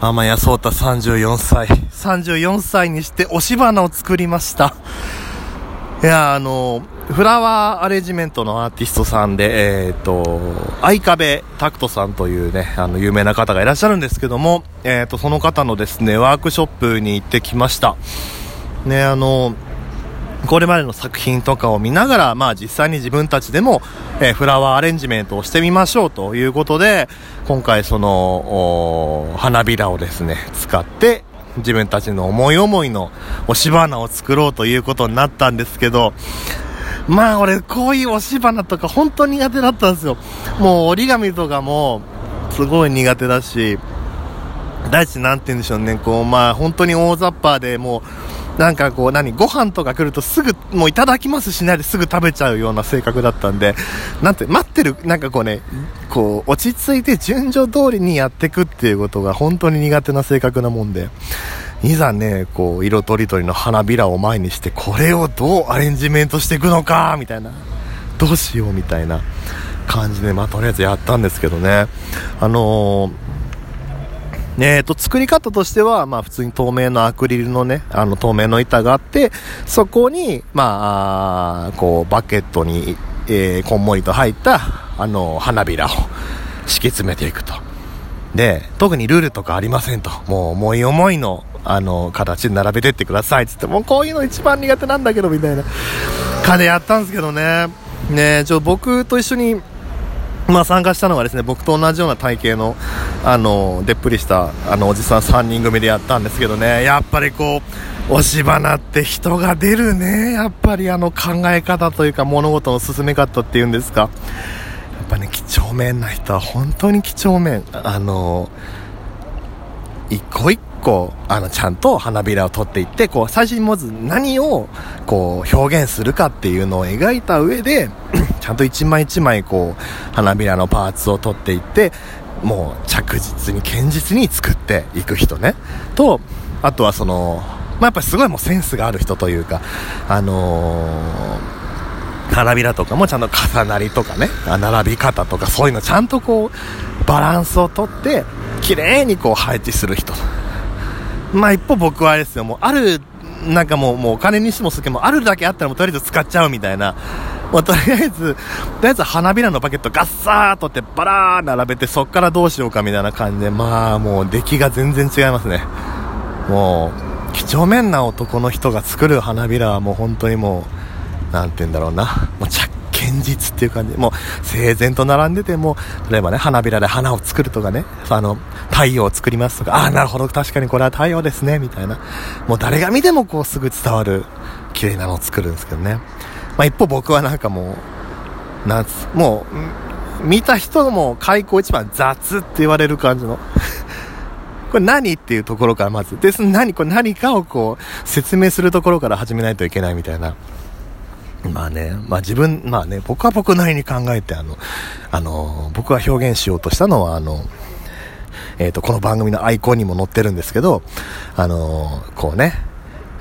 天谷聡太34歳。34歳にして押し花を作りました。いや、あの、フラワーアレンジメントのアーティストさんで、えっ、と、相壁拓人さんというね、あの、有名な方がいらっしゃるんですけども、えっ、と、その方のですね、ワークショップに行ってきました。ね、あの、これまでの作品とかを見ながら、まあ実際に自分たちでも、えーフラワーアレンジメントをしてみましょうということで、今回その、花びらをですね、使って、自分たちの思い思いの押し花を作ろうということになったんですけど、まあ俺こういう押し花とか本当苦手だったんですよ。もう折り紙とかもすごい苦手だし、第一なんて言うんでしょうね、こうまあ本当に大雑把でもう、なんかこう何、ご飯とか来るとすぐ、もういただきますしないですぐ食べちゃうような性格だったんで、なんて、待ってる、なんかこうね、こう、落ち着いて順序通りにやっていくっていうことが本当に苦手な性格なもんで、いざね、こう、色とりどりの花びらを前にして、これをどうアレンジメントしていくのか、みたいな、どうしようみたいな感じで、まあとりあえずやったんですけどね、あのーねえーと、作り方としては、まあ普通に透明のアクリルのね、あの透明の板があって、そこに、まあ、こう、バケットに、えーこんもりと入った、あの、花びらを敷き詰めていくと。で、特にルールとかありませんと。もう思い思いの、あの、形に並べてってくださいっつって、もうこういうの一番苦手なんだけど、みたいな感じでやったんですけどね。ね、ちょ、僕と一緒に、まあ参加したのがですね、僕と同じような体型の、あの、でっぷりした、あの、おじさん3人組でやったんですけどね、やっぱりこう、押し花って人が出るね。やっぱりあの考え方というか物事の進め方っていうんですか。やっぱね、几帳面な人は本当に几帳面。あの、一個一個、あの、ちゃんと花びらを取っていって、こう、最初にまず何を、こう、表現するかっていうのを描いた上で、ちゃんと一枚一枚、こう、花びらのパーツを取っていって、もう着実に堅実に作っていく人ね。と、あとはその、まあ、やっぱりすごいもうセンスがある人というか、あのー花びらとかもちゃんと重なりとかね、並び方とかそういうのちゃんとこう、バランスをとって、綺麗にこう配置する人。まあ一方僕はあれですよ、もうある、なんかもう、もうお金にしてもすけもあるだけあったらもうとりあえず使っちゃうみたいな。もうとりあえず、とりあえず花びらのバケットガッサーとってバラー並べてそっからどうしようかみたいな感じで、まあもう出来が全然違いますね。もう、几帳面な男の人が作る花びらはもう本当にもう、なんて言うんだろうな。もう着堅実っていう感じ。もう整然と並んでても、例えばね、花びらで花を作るとかね、あの、太陽を作りますとか、ああ、なるほど、確かにこれは太陽ですね、みたいな。もう誰が見てもこうすぐ伝わる、綺麗なのを作るんですけどね。まあ一方僕はなんかもう、なんつ、もう、見た人も開口一番雑って言われる感じの。これ何っていうところからまず。で、その何、これ何かをこう、説明するところから始めないといけないみたいな。まあね、まあ自分、まあね、僕は僕なりに考えて、あの、あの、僕が表現しようとしたのは、あの、えっ、と、この番組のアイコンにも載ってるんですけど、あの、こうね、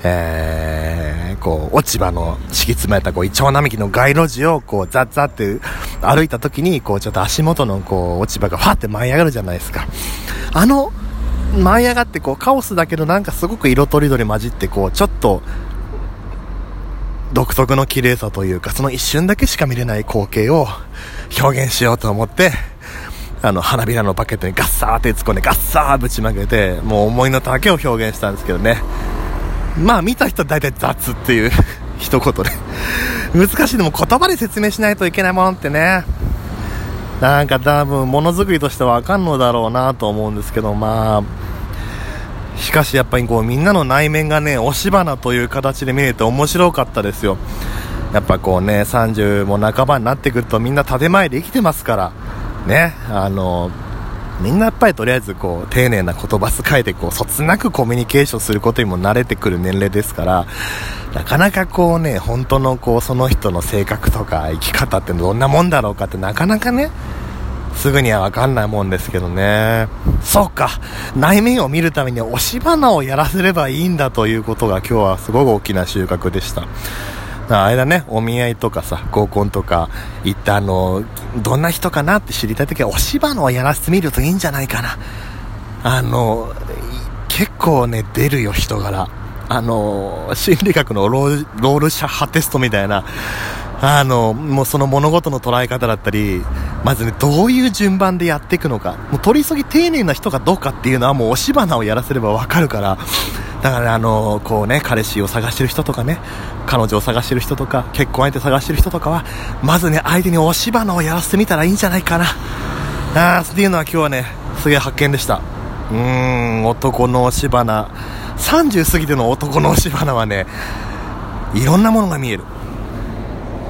えー、こう、落ち葉の敷き詰めた、こう、イチョウ並木の街路樹を、こう、ザッザッって歩いた時に、こう、ちょっと足元の、こう、落ち葉がファって舞い上がるじゃないですか。あの、舞い上がって、こう、カオスだけど、なんかすごく色とりどり混じって、こう、ちょっと、独特の綺麗さというか、その一瞬だけしか見れない光景を表現しようと思って、あの、花びらのバケットにガッサーって突っ込んでガッサーぶちまけて、もう思いの丈を表現したんですけどね。まあ見た人は大体雑っていう 一言で。難しいでも言葉で説明しないといけないものってね。なんか多分ものづくりとしてはあかんのだろうなと思うんですけど、まあ、しかしやっぱりこうみんなの内面がね、押し花という形で見れて面白かったですよ。やっぱこうね、30も半ばになってくるとみんな建前で生きてますから、ね、あの、みんなやっぱりとりあえずこう丁寧な言葉遣いでこうそつなくコミュニケーションすることにも慣れてくる年齢ですから、なかなかこうね、本当のこうその人の性格とか生き方ってどんなもんだろうかってなかなかね、すぐにはわかんないもんですけどね。そうか。内面を見るために押し花をやらせればいいんだということが今日はすごく大きな収穫でした。あれだね、お見合いとかさ、合コンとか行ったあの、どんな人かなって知りたいときは押し花をやらせてみるといいんじゃないかな。あの、結構ね、出るよ、人柄。あの、心理学のローロールシャッハテストみたいな、あの、もうその物事の捉え方だったり、まずね、どういう順番でやっていくのか。もう取り急ぎ丁寧な人かどうかっていうのはもう押し花をやらせればわかるから、だから、あの、こうね、彼氏を探してる人とかね、彼女を探してる人とか、結婚相手探してる人とかは、まずね、相手に押し花をやらせてみたらいいんじゃないかな。あーっていうのは今日はね、すげえ発見でした。うーん、男の押し花。30過ぎての男の押し花はね、いろんなものが見える。